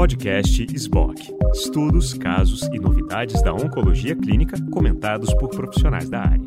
Podcast SBOC. Estudos, casos e novidades da oncologia clínica comentados por profissionais da área.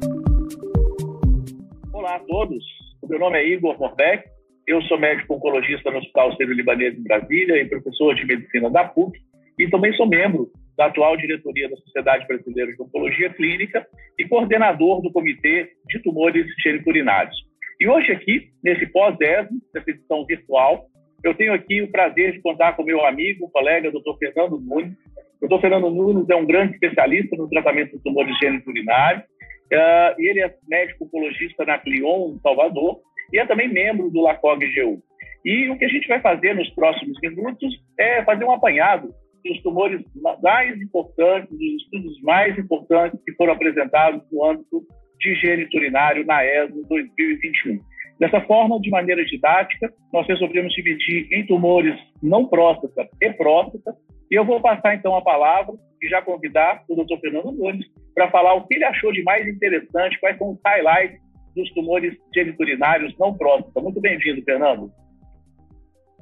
Olá a todos. Meu nome é Igor Morbeck. Eu sou médico oncologista no Hospital Sírio-Libanês em Brasília e professor de medicina da PUC. E também sou membro da atual diretoria da Sociedade Brasileira de Oncologia Clínica e coordenador do Comitê de Tumores Geniturinários. E hoje aqui, nesse pós-ESMO, nessa edição virtual, eu tenho aqui o prazer de contar com meu amigo, colega, doutor Fernando Nunes. O doutor Fernando Nunes é um grande especialista no tratamento de tumores geniturinários. Uh, ele é médico oncologista na Clion, em Salvador, e é também membro do LACOG-GU. E o que a gente vai fazer nos próximos minutos é fazer um apanhado dos tumores mais importantes, dos estudos mais importantes que foram apresentados no âmbito de geniturinário na ESMO 2021. Dessa forma, de maneira didática, nós resolvemos dividir em tumores não próstata e próstata. E eu vou passar então a palavra e já convidar o Dr. Fernando Nunes para falar o que ele achou de mais interessante, quais são os highlights dos tumores geniturinários não próstata. Muito bem-vindo, Fernando.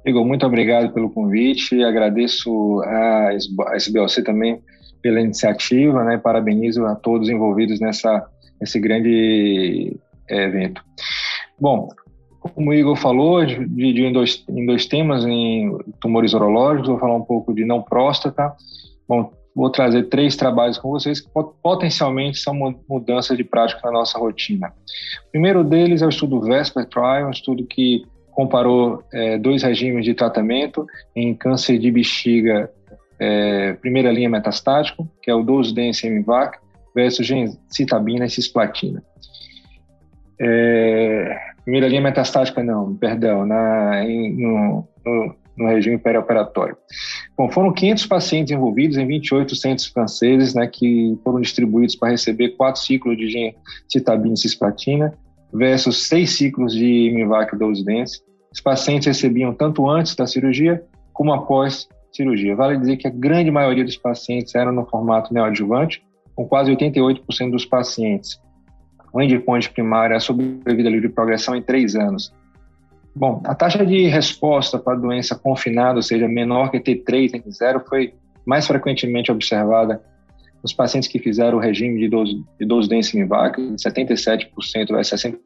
Igor, muito obrigado pelo convite. Agradeço a SBLC também pela iniciativa, né? Parabenizo a todos envolvidos nessa nesse grande é, evento. Bom, como o Igor falou, dividiu em dois, em dois temas, em tumores urológicos, vou falar um pouco de não próstata. Bom, vou trazer três trabalhos com vocês que potencialmente são mudanças de prática na nossa rotina. O primeiro deles é o estudo Vesper Trial, um estudo que comparou é, dois regimes de tratamento em câncer de bexiga, é, primeira linha metastático, que é o dose dense MVAC, versus gencitabina e cisplatina. É, primeira linha metastática, não, perdão, na, em, no, no, no, regime perioperatório. Bom, foram 500 pacientes envolvidos em 28 centros franceses, né, que foram distribuídos para receber quatro ciclos de gencitabina e cisplatina, versus seis ciclos de Mivac dose dense. Os pacientes recebiam tanto antes da cirurgia como após cirurgia. Vale dizer que a grande maioria dos pacientes eram no formato neoadjuvante, com quase 88% dos pacientes o endpoint primário é a sobrevida livre de progressão em três anos. Bom, a taxa de resposta para a doença confinada, ou seja, menor que T3 em zero, foi mais frequentemente observada nos pacientes que fizeram o regime de dose, de dose dense em vaca, 77% versus 63%,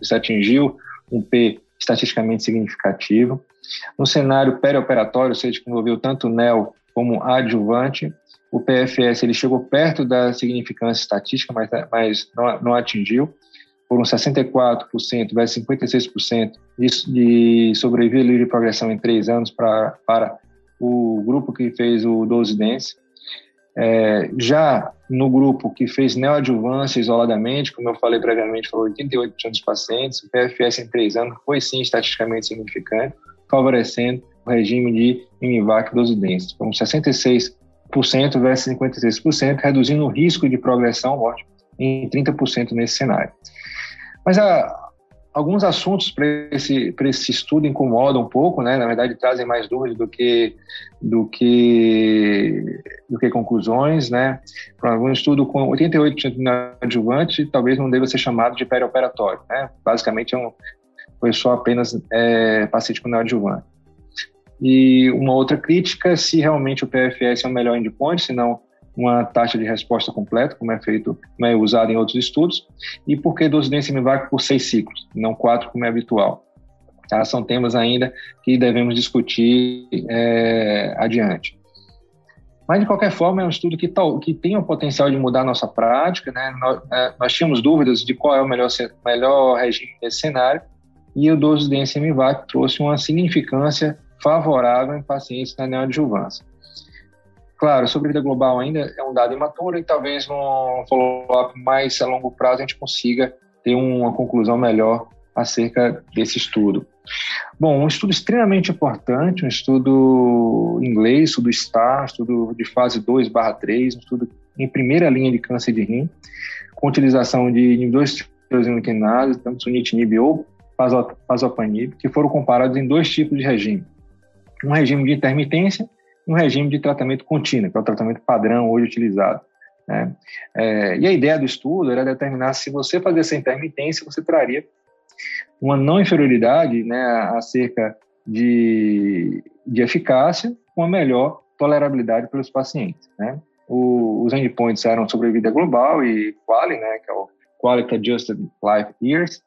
isso atingiu um P estatisticamente significativo. No cenário perioperatório, ou seja, que envolveu tanto NEL como adjuvante, o PFS ele chegou perto da significância estatística, mas, mas não, não atingiu. Foram 64% versus 56% de, de sobrevivência livre de progressão em três anos pra, para o grupo que fez o 12 dense. É, já no grupo que fez neoadjuvância isoladamente, como eu falei previamente, foram 88% dos pacientes, o PFS em três anos foi sim estatisticamente significante, favorecendo o regime de Imivac 12 dense. Foram 66 versus 56%, reduzindo o risco de progressão morte em 30% nesse cenário. Mas há, ah, alguns assuntos para esse, esse estudo incomodam um pouco, né? na verdade trazem mais dúvidas do que, do que, do que conclusões. Né? Para algum estudo com 88% de adjuvante, talvez não deva ser chamado de perioperatório. Né? Basicamente, é um, foi só apenas é, paciente com neoadjuvante. E uma outra crítica, se realmente o PFS é o melhor endpoint, se não uma taxa de resposta completa, como é feito, como é usado em outros estudos, e por que MVAC por seis ciclos, não quatro, como é habitual. Tá? São temas ainda que devemos discutir é, adiante. Mas, de qualquer forma, é um estudo que, tal, que tem o potencial de mudar a nossa prática. Né? Nós, é, nós tínhamos dúvidas de qual é o melhor, melhor regime nesse cenário, e o dose densa MVAC trouxe uma significância favorável em pacientes na neoadjuvância. Claro, sobrevida global ainda é um dado imaturo e talvez num follow-up mais a longo prazo a gente consiga ter uma conclusão melhor acerca desse estudo. Bom, um estudo extremamente importante, um estudo inglês, estudo STAR, estudo de fase 2 barra 3, um estudo em primeira linha de câncer de rim, com utilização de inibidores de tanto sunitinib ou pazopanib, que foram comparados em dois tipos de regime um regime de intermitência e um regime de tratamento contínuo, que é o tratamento padrão hoje utilizado. Né? É, e a ideia do estudo era determinar se você fazer essa intermitência, você traria uma não inferioridade né, acerca de, de eficácia com a melhor tolerabilidade pelos pacientes, né? O, os endpoints eram sobrevida global e QALY, né, que é o Quality Adjusted Life Years,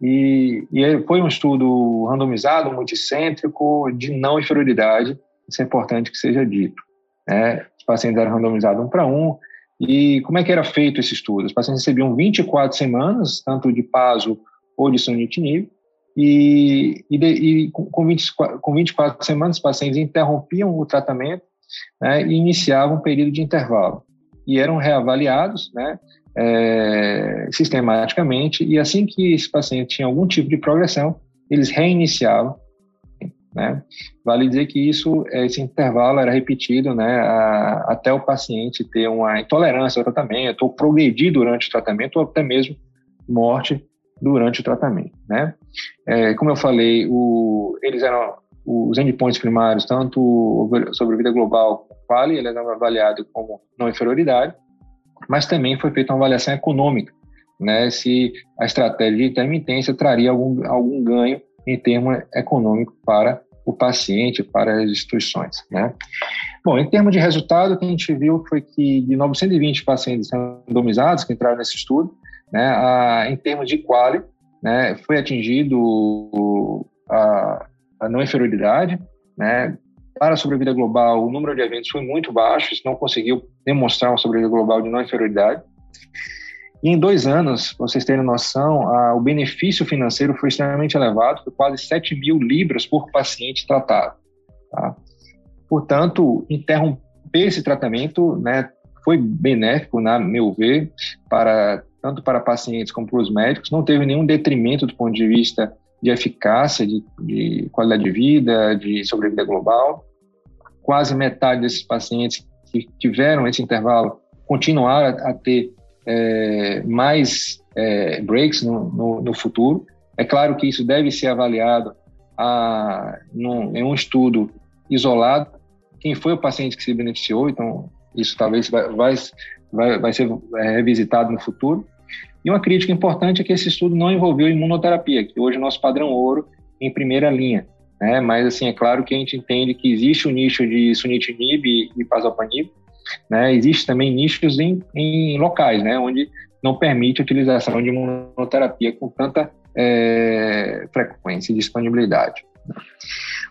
e, e foi um estudo randomizado, multicêntrico, de não inferioridade, isso é importante que seja dito. Né? Os pacientes eram randomizados um para um, e como é que era feito esse estudo? Os pacientes recebiam 24 semanas, tanto de PASO ou de sunitinib, e, e, e com, 20, com 24 semanas, os pacientes interrompiam o tratamento né, e iniciavam um período de intervalo. E eram reavaliados né, é, sistematicamente, e assim que esse paciente tinha algum tipo de progressão, eles reiniciavam. Né? Vale dizer que isso, esse intervalo era repetido né, a, até o paciente ter uma intolerância ao tratamento, ou progredir durante o tratamento, ou até mesmo morte durante o tratamento. Né? É, como eu falei, o, eles eram os endpoints primários, tanto sobre vida global quali, ele era avaliado como não inferioridade, mas também foi feita uma avaliação econômica, né, se a estratégia de intermitência traria algum, algum ganho em termos econômicos para o paciente, para as instituições. Né. Bom, em termos de resultado, o que a gente viu foi que de 920 pacientes randomizados que entraram nesse estudo, né, a, em termos de quali, né, foi atingido a, a não inferioridade, né, para a sobrevida global, o número de eventos foi muito baixo, isso não conseguiu demonstrar uma sobrevida global de não inferioridade. E em dois anos, para vocês terem noção, a, o benefício financeiro foi extremamente elevado, foi quase 7 mil libras por paciente tratado. Tá? Portanto, interromper esse tratamento né, foi benéfico, na meu ver, para tanto para pacientes como para os médicos, não teve nenhum detrimento do ponto de vista de eficácia, de, de qualidade de vida, de sobrevida global. Quase metade desses pacientes que tiveram esse intervalo continuaram a, a ter é, mais é, breaks no, no, no, futuro. É claro que isso deve ser avaliado a, num, em um estudo isolado. Quem foi o paciente que se beneficiou, então isso talvez vai, vai, vai ser é, revisitado no futuro. E uma crítica importante é que esse estudo não envolveu imunoterapia, que hoje é o nosso padrão ouro em primeira linha. Né? Mas, assim, é claro que a gente entende que existe o nicho de sunitinib e, e pazopanib, né? Existe também nichos em, em locais, né? Onde não permite a utilização de imunoterapia com tanta é, frequência e disponibilidade.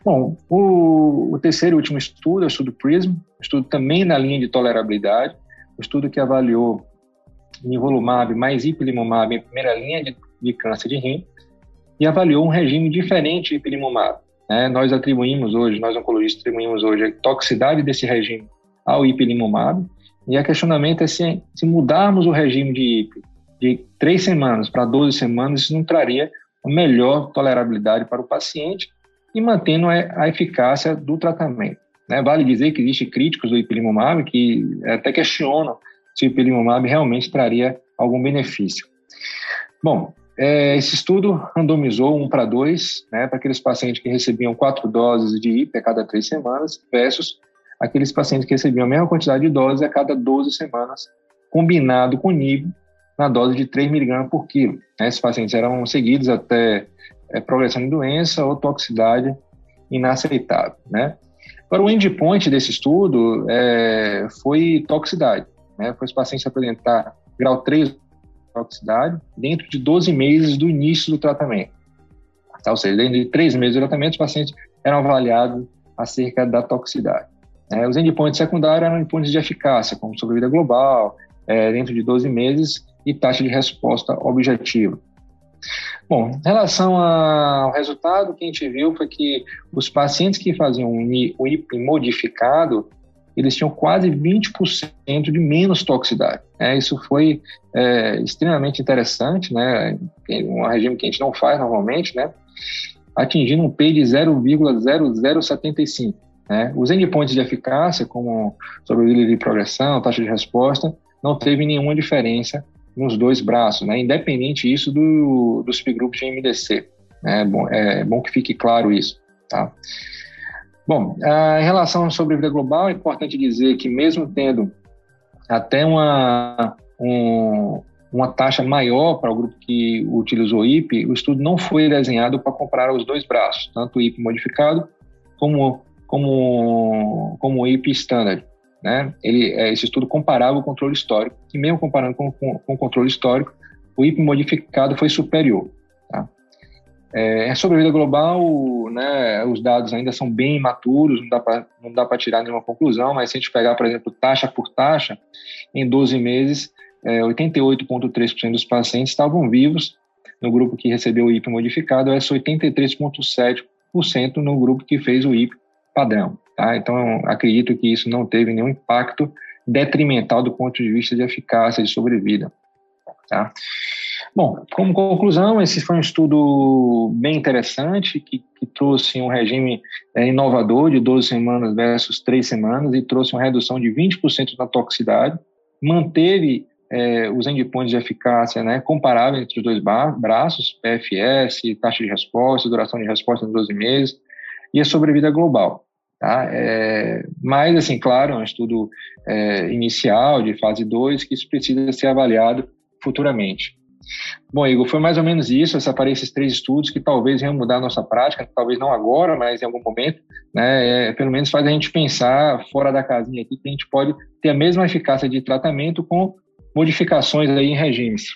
Bom, o, o, terceiro e último estudo é o estudo PRISM, estudo também na linha de tolerabilidade, o estudo que avaliou nivolumab mais ipilimumab em primeira linha de, de câncer de rim e avaliou um regime diferente de ipilimumab. Né? Nós atribuímos hoje, nós oncologistas atribuímos hoje a toxicidade desse regime ao ipilimumab e a questionamento é se, se mudarmos o regime de IP de três semanas para 12 semanas, isso não traria melhor tolerabilidade para o paciente e mantendo a, a eficácia do tratamento. Né? Vale dizer que existem críticos do ipilimumab que até questionam se o ipilimumab realmente traria algum benefício. Bom, é, esse estudo randomizou um para dois, né, para aqueles pacientes que recebiam quatro doses de IP a cada três semanas, versus aqueles pacientes que recebiam a mesma quantidade de doses a cada 12 semanas, combinado com NIB na dose de 3 mg por quilo. Né, esses pacientes eram seguidos até é, progressão de doença ou toxicidade inaceitável. Né? Agora, o endpoint desse estudo é, foi toxicidade né, os pacientes apresentar grau 3 de toxicidade dentro de 12 meses do início do tratamento. Tá? Ou seja, dentro de 3 meses do tratamento, os pacientes eram avaliados acerca da toxicidade. É, os endpoints secundários eram endpoints de eficácia, como sobrevida global, é, dentro de 12 meses, e taxa de resposta objetiva. Bom, em relação ao resultado, o que a gente viu foi que os pacientes que faziam o IP modificado, eles tinham quase 20% de menos toxicidade. É, isso foi é, extremamente interessante, né? um regime que a gente não faz normalmente, né? atingindo um P de 0,0075. Né? Os endpoints de eficácia, como sobrevida de progressão, taxa de resposta, não teve nenhuma diferença nos dois braços, né? independente isso do, dos subgrupos de MDC. Né? Bom, é bom que fique claro isso. Tá? Bom, em relação à sobrevida global, é importante dizer que mesmo tendo até uma, um, uma taxa maior para o grupo que utilizou o IP, o estudo não foi desenhado para comparar os dois braços, tanto o IP modificado como, como, como o IP standard. Né? Ele, é, esse estudo comparava o controle histórico, e mesmo comparando com, com, com o controle histórico, o IP modificado foi superior. É, sobre a vida global, né, os dados ainda são bem imaturos, não dá para tirar nenhuma conclusão, mas se a gente pegar, por exemplo, taxa por taxa, em 12 meses, é, 88,3% dos pacientes estavam vivos no grupo que recebeu o IP modificado, essa 83,7% no grupo que fez o IP padrão. Tá? Então, acredito que isso não teve nenhum impacto detrimental do ponto de vista de eficácia de sobrevida. Tá? Bom, como conclusão, esse foi um estudo bem interessante, que, que trouxe um regime é, inovador de 12 semanas versus 3 semanas e trouxe uma redução de 20% na toxicidade, manteve é, os endpoints de eficácia né, comparáveis entre os dois braços, PFS, taxa de resposta, duração de resposta em 12 meses e a sobrevida global. Tá? É, mas, assim, claro, é um estudo é, inicial de fase 2 que isso precisa ser avaliado futuramente. Bom, Igor, foi mais ou menos isso, essa esses três estudos que talvez venham mudar a nossa prática, talvez não agora, mas em algum momento, né, é, pelo menos faz a gente pensar fora da casinha aqui que a gente pode ter a mesma eficácia de tratamento com modificações aí em regimes.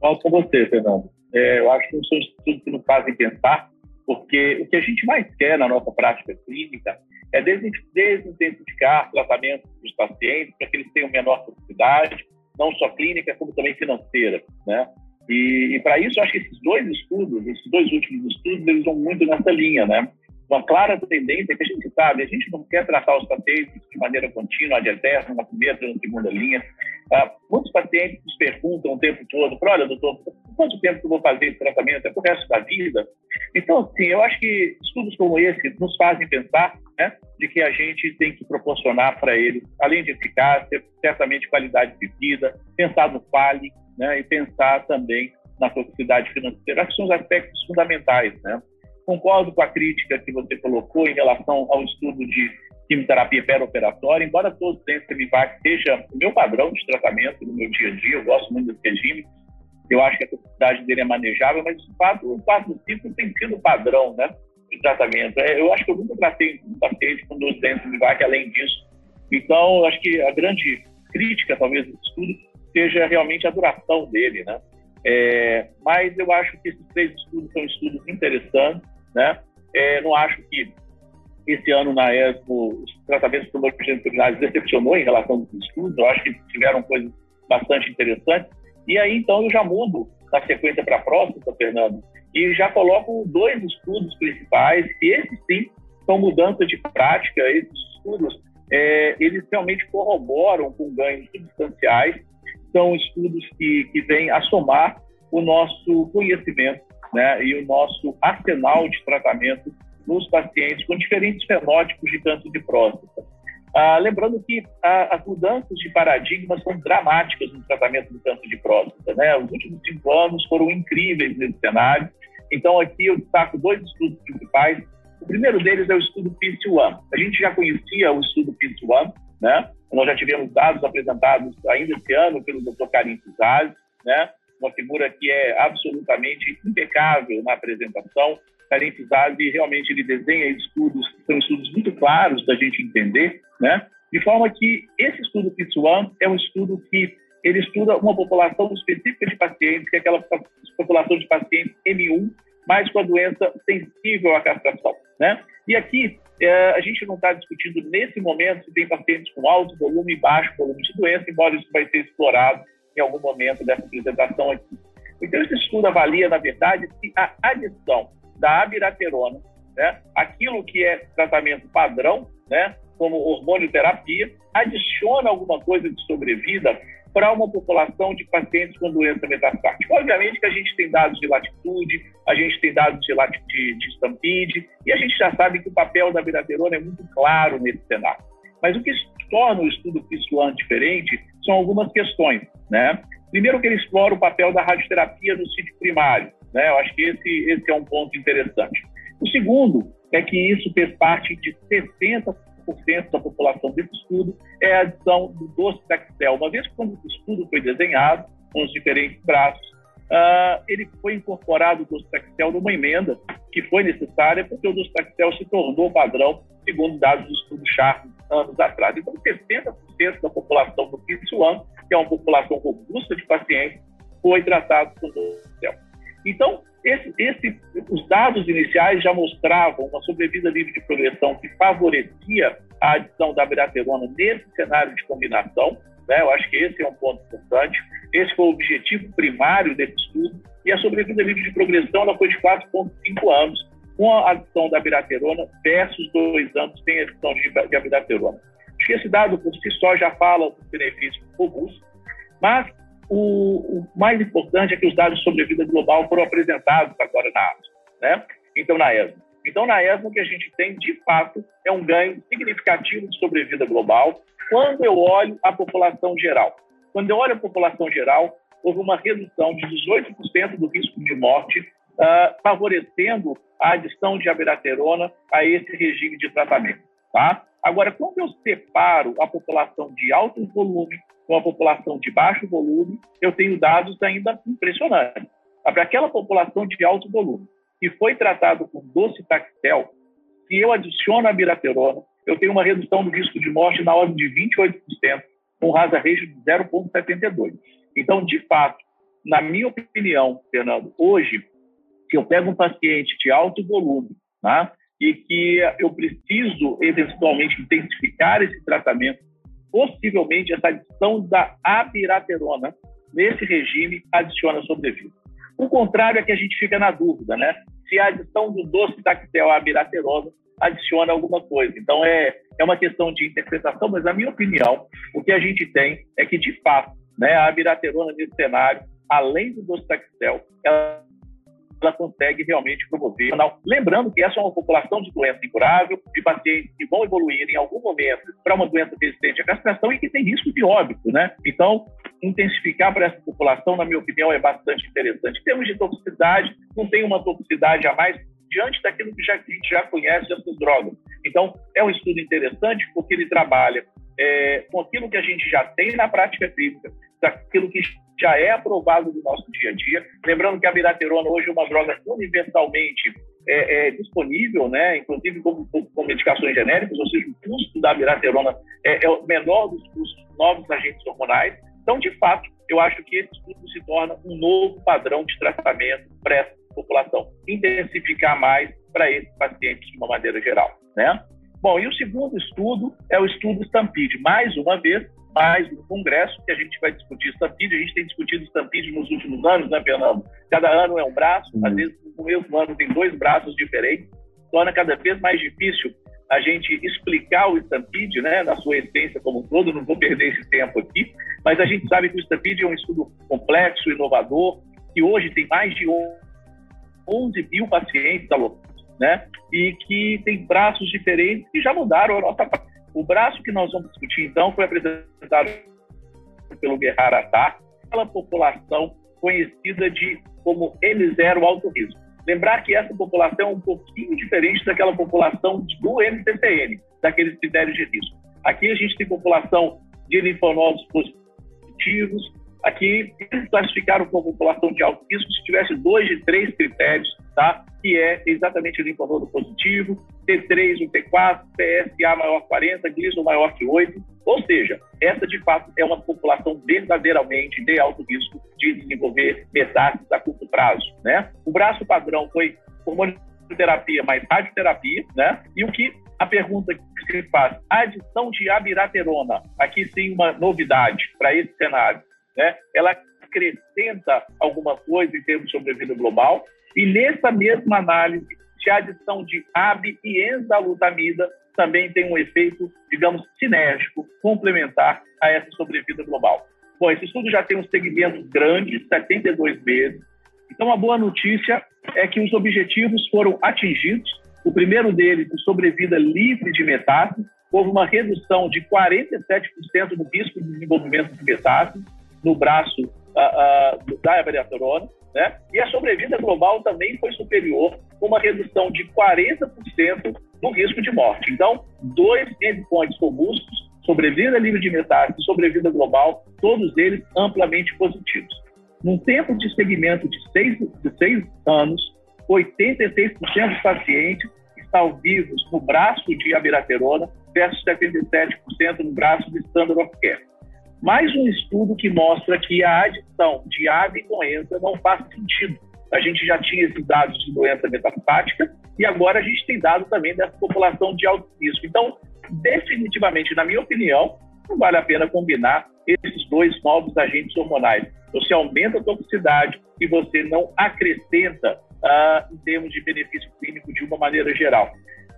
Volto com você, Fernando. É, eu acho que são estudos que nos fazem pensar, porque o que a gente mais quer na nossa prática clínica é desintensificar tratamentos dos pacientes para que eles tenham menor toxicidade, não só clínica, como também financeira, né? E, e para isso, acho que esses dois estudos, esses dois últimos estudos, eles vão muito nessa linha, né? Uma clara tendência que a gente sabe, a gente não quer tratar os pacientes de maneira contínua, de eterno, na primeira, na segunda linha. Ah, muitos pacientes nos perguntam o tempo todo, olha, doutor, quanto tempo que eu vou fazer esse tratamento? É para o resto da vida? Então, assim, eu acho que estudos como esse nos fazem pensar né, de que a gente tem que proporcionar para eles, além de eficácia, certamente qualidade de vida, pensar no quali né, e pensar também na toxicidade financeira, que são os aspectos fundamentais. Né? Concordo com a crítica que você colocou em relação ao estudo de quimioterapia perioperatória, embora todo o Semivac seja o meu padrão de tratamento no meu dia a dia, eu gosto muito desse regime, eu acho que a toxicidade dele é manejável, mas o fato, o fato do ciclo tem sido padrão, né? de tratamento. É, eu acho que eu nunca tratei um paciente com dois dentes de vaca além disso. Então, eu acho que a grande crítica, talvez, do estudo seja realmente a duração dele, né? É, mas eu acho que esses três estudos são estudos interessantes, né? É, não acho que esse ano na ESMO os tratamentos genitais decepcionou em relação aos estudos, eu acho que tiveram coisas bastante interessantes. E aí, então, eu já mudo na sequência para a próxima, Fernando, e já coloco dois estudos principais, que esses sim são mudança de prática, esses estudos, é, eles realmente corroboram com ganhos substanciais, são estudos que, que vêm a somar o nosso conhecimento né, e o nosso arsenal de tratamento nos pacientes com diferentes fenótipos de câncer de próstata. Ah, lembrando que ah, as mudanças de paradigma são dramáticas no tratamento do câncer de próstata. Né? Os últimos cinco anos foram incríveis nesse cenário. Então, aqui eu destaco dois estudos principais. O primeiro deles é o estudo PIS-1. A gente já conhecia o estudo PIS-1, né? Nós já tivemos dados apresentados ainda esse ano pelo Dr. Karim Fizaz, né? Uma figura que é absolutamente impecável na apresentação. Karim Fizaz, realmente ele desenha estudos, são estudos muito claros da gente entender, né? De forma que esse estudo PIS-1 é um estudo que ele estuda uma população específica de pacientes, que é aquela população de pacientes M1, mas com a doença sensível à castração. Né? E aqui, é, a gente não está discutindo nesse momento se tem pacientes com alto volume e baixo volume de doença, embora isso vai ser explorado em algum momento dessa apresentação aqui. Então, esse estudo avalia, na verdade, se a adição da abiraterona, né, aquilo que é tratamento padrão, né, como hormônio terapia, adiciona alguma coisa de sobrevida para uma população de pacientes com doença metastática. Obviamente que a gente tem dados de latitude, a gente tem dados de, de, de Stampede, e a gente já sabe que o papel da biraterona é muito claro nesse cenário. Mas o que torna o estudo PISUAN diferente são algumas questões, né? Primeiro que ele explora o papel da radioterapia no sítio primário, né? Eu acho que esse, esse é um ponto interessante. O segundo é que isso fez parte de 60 da população desse estudo é a adição do docetaxel. Uma vez que quando o estudo foi desenhado, com os diferentes braços, uh, ele foi incorporado o docetaxel numa emenda que foi necessária porque o docetaxel se tornou padrão, segundo dados do estudo Sharp anos atrás. Então, 60% da população do quinto ano, que é uma população robusta de pacientes, foi tratado com docetaxel. Então, esse, esse, os dados iniciais já mostravam uma sobrevida livre de progressão que favorecia a adição da abiraterona nesse cenário de combinação. Né? Eu acho que esse é um ponto importante. Esse foi o objetivo primário desse estudo. E a sobrevida livre de progressão ela foi de 4,5 anos, com a adição da abiraterona versus dois anos sem adição de, de abiraterona. Acho que esse dado por si só já fala dos benefícios robustos, mas o, o, mais importante é que os dados de sobrevida global foram apresentados agora na ASO, né? Então, na ESMO. Então, na ESMO, o que a gente tem, de fato, é um ganho significativo de sobrevida global quando eu olho a população geral. Quando eu olho a população geral, houve uma redução de 18% do risco de morte, uh, favorecendo a adição de abiraterona a esse regime de tratamento. Tá? Agora, quando eu separo a população de alto volume com a população de baixo volume, eu tenho dados ainda impressionantes. Para aquela população de alto volume que foi tratado com docetaxel, se eu adiciono a biraterona, eu tenho uma redução do risco de morte na ordem de 28%, com rasa ratio de 0,72. Então, de fato, na minha opinião, Fernando, hoje, se eu pego um paciente de alto volume, tá? e que eu preciso eventualmente intensificar esse tratamento possivelmente essa adição da abiraterona nesse regime adiciona sobrevida. O contrário é que a gente fica na dúvida, né? Se a adição do doce tactel à abiraterona adiciona alguma coisa. Então, é, é uma questão de interpretação, mas, na minha opinião, o que a gente tem é que, de fato, né, a abiraterona nesse cenário, além do docetaxel, ela ela consegue realmente promover. Lembrando que essa é uma população de doença incurável, de pacientes que vão evoluir em algum momento para uma doença resistente à castração e que tem risco de óbito, né? Então, intensificar para essa população, na minha opinião, é bastante interessante. Em termos de toxicidade, não tem uma toxicidade a mais diante daquilo que, já, a gente já conhece dessas drogas. Então, é um estudo interessante porque ele trabalha é, com aquilo que a gente já tem na prática clínica, daquilo que já é aprovado no nosso dia a dia. Lembrando que a biraterona hoje é uma droga universalmente é, é, disponível, né, inclusive como, como, medicações genéricas, ou seja, o custo da biraterona é, é o menor dos custos novos agentes hormonais. Então, de fato, eu acho que esse estudo se torna um novo padrão de tratamento para essa população, intensificar mais para esses pacientes de uma maneira geral, né? Bom, e o segundo estudo é o estudo Stampede. Mais uma vez, mais um congresso que a gente vai discutir Stampede. A gente tem discutido Stampede nos últimos anos, né, Fernando? Cada ano é um braço, uhum. às vezes no mesmo ano tem dois braços diferentes. Torna cada vez mais difícil a gente explicar o Stampede, né, na sua essência como um todo. Não vou perder esse tempo aqui, mas a gente sabe que o Stampede é um estudo complexo, inovador, que hoje tem mais de 11 mil pacientes alocados né? E que tem braços diferentes que já mudaram a nossa. O braço que nós vamos discutir, então, foi apresentado pelo Guerrara Attar, aquela população conhecida de como N0 alto risco. Lembrar que essa população é um pouquinho diferente daquela população do MCCN, daqueles critérios de risco. Aqui a gente tem população de linfonodos positivos, aqui eles classificaram como população de alto risco se tivesse dois de três critérios, tá? que é exatamente o linfonodo positivo, T3 ou T4, PSA maior 40, Gleason maior que 8, ou seja, essa de fato é uma população verdadeiramente de alto risco de desenvolver metástases a curto prazo, né? O braço padrão foi hormonioterapia mais radioterapia, né? E o que a pergunta que se faz, adição de abiraterona, aqui sim uma novidade para esse cenário, né? Ela acrescenta alguma coisa em termos de sobrevida global. E nessa mesma análise, se a adição de AB e enzalutamida também tem um efeito, digamos, sinérgico, complementar a essa sobrevida global. Bom, esse estudo já tem um segmento grande, 72 meses. Então, a boa notícia é que os objetivos foram atingidos. O primeiro deles, o sobrevida livre de metástase, houve uma redução de 47% no risco de desenvolvimento de metástase no braço uh, uh, da abiraterona, né? E a sobrevida global também foi superior, com uma redução de 40% no risco de morte. Então, dois endpoints robustos, sobrevida livre de metástase e sobrevida global, todos eles amplamente positivos. num tempo de segmento de seis, de seis anos, 86% dos pacientes estão vivos no braço de abiraterona versus 77% no braço de standard of care. Mais um estudo que mostra que a adição de ave com enza não faz sentido. A gente já tinha esses dados de doença metastática e agora a gente tem dado também dessa população de alto risco. Então, definitivamente, na minha opinião, não vale a pena combinar esses dois novos agentes hormonais. Você aumenta a toxicidade e você não acrescenta uh, em termos de benefício clínico de uma maneira geral.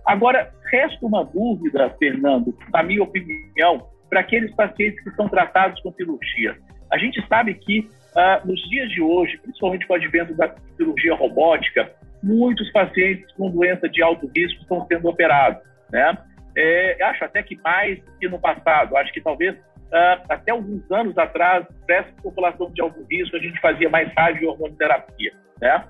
Agora, resta uma dúvida, Fernando, na minha opinião, para aqueles pacientes que são tratados com cirurgia. A gente sabe que uh, nos dias de hoje, principalmente com o advento da cirurgia robótica, muitos pacientes com doença de alto risco estão sendo operados, né? É, acho até que mais que no passado. Acho que talvez uh, até alguns anos atrás, para essa população de alto risco, a gente fazia mais rádio hormonoterapia. Né?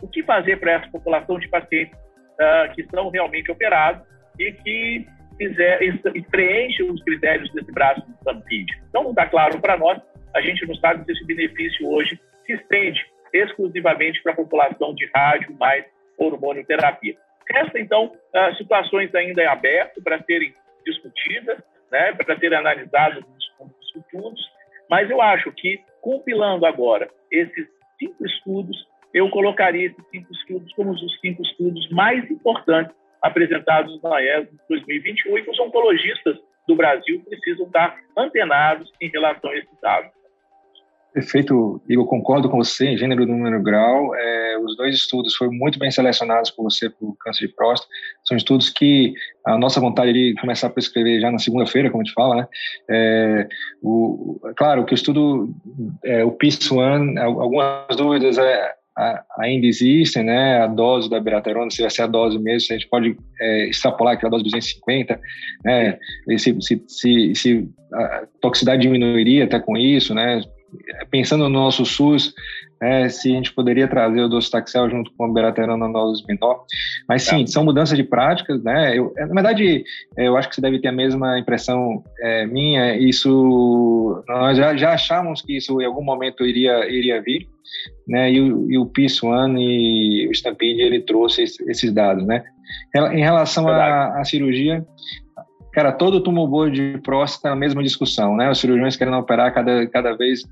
O que fazer para essa população de pacientes uh, que são realmente operados e que fizer, e preenchem os critérios desse braço do Stampede? Então, está claro para nós, a gente não sabe se esse benefício hoje se estende exclusivamente para a população de rádio mais hormonioterapia. Resta, então, uh, situações ainda em aberto para serem discutidas, né, para serem analisadas nos futuros, mas eu acho que, compilando agora esses cinco estudos, eu colocaria esses cinco estudos como os cinco estudos mais importantes apresentados na ESO 2021 e que os oncologistas do Brasil precisam estar antenados em relação a esses dados. Perfeito, eu concordo com você em gênero, número grau. É, os dois estudos foram muito bem selecionados por você para o câncer de próstata. São estudos que a nossa vontade é de começar a prescrever já na segunda-feira, como a gente fala, né? É, o, claro que o estudo, é, o PIS-1, algumas dúvidas é, ainda existem, né? A dose da biraterona, se vai ser a dose mesmo, se a gente pode é, extrapolar aquela dose de 250, né? Se, se, se, se a toxicidade diminuiria até com isso, né? pensando no nosso SUS, né, se a gente poderia trazer o docetaxel junto com a beraterona nose menor. Mas sim, tá. são mudanças de práticas, né? Eu, é, na verdade, é, eu acho que você deve ter a mesma impressão é, minha. Isso, nós já, já achávamos que isso em algum momento iria, iria vir, né? E o, e o PIS-1 e o Stampede, ele trouxe esses dados, né? Em relação à, à cirurgia, Cara, todo tumor de próstata é a mesma discussão, né? Os cirurgiões querendo operar cada, cada vez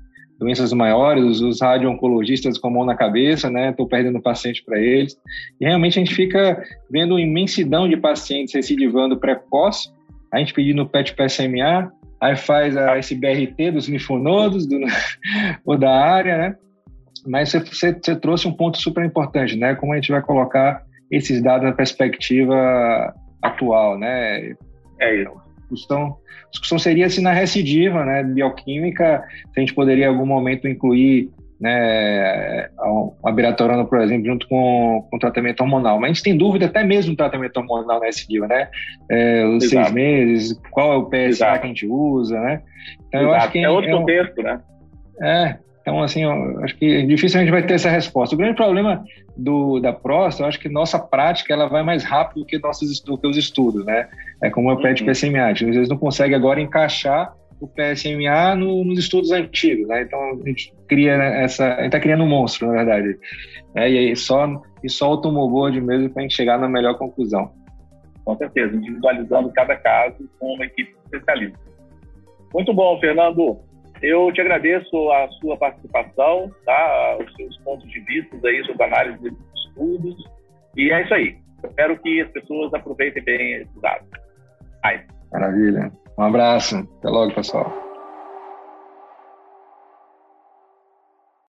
doenças maiores, os radio-oncologistas com a mão na cabeça, né? Estou perdendo paciente para eles. E realmente a gente fica vendo uma imensidão de pacientes recidivando precoce, a gente pedindo PET-PSMA, aí faz a, esse BRT dos linfonodos do, ou da área, né? Mas você, você, trouxe um ponto super importante, né? Como a gente vai colocar esses dados na perspectiva atual, né? É. Discussão, discussão seria se na recidiva, né, bioquímica, se a gente poderia em algum momento incluir né, a biratorona, por exemplo, junto com, com o tratamento hormonal. Mas a gente tem dúvida até mesmo no tratamento hormonal na recidiva, né? É, os Exato. seis meses, qual é o PSA Exato. que a gente usa, né? Então, eu acho que é outro é um, contexto, né? É, então, assim, acho que dificilmente vai ter essa resposta. O grande problema do, da próstata, eu acho que nossa prática ela vai mais rápido do que, nossos, do que os estudos, né? É como o PET uhum. PSMA. Às vezes não consegue agora encaixar o PSMA no, nos estudos antigos, né? Então, a gente cria essa... A gente está criando um monstro, na verdade. É, e aí só, e só o tumor mesmo para a gente chegar na melhor conclusão. Com certeza, individualizando cada caso com uma equipe especialista. Muito bom, Fernando. Eu te agradeço a sua participação, tá? os seus pontos de vista aí sobre análise desses estudos. E é isso aí. Espero que as pessoas aproveitem bem esses dados. Maravilha. Um abraço. Até logo, pessoal.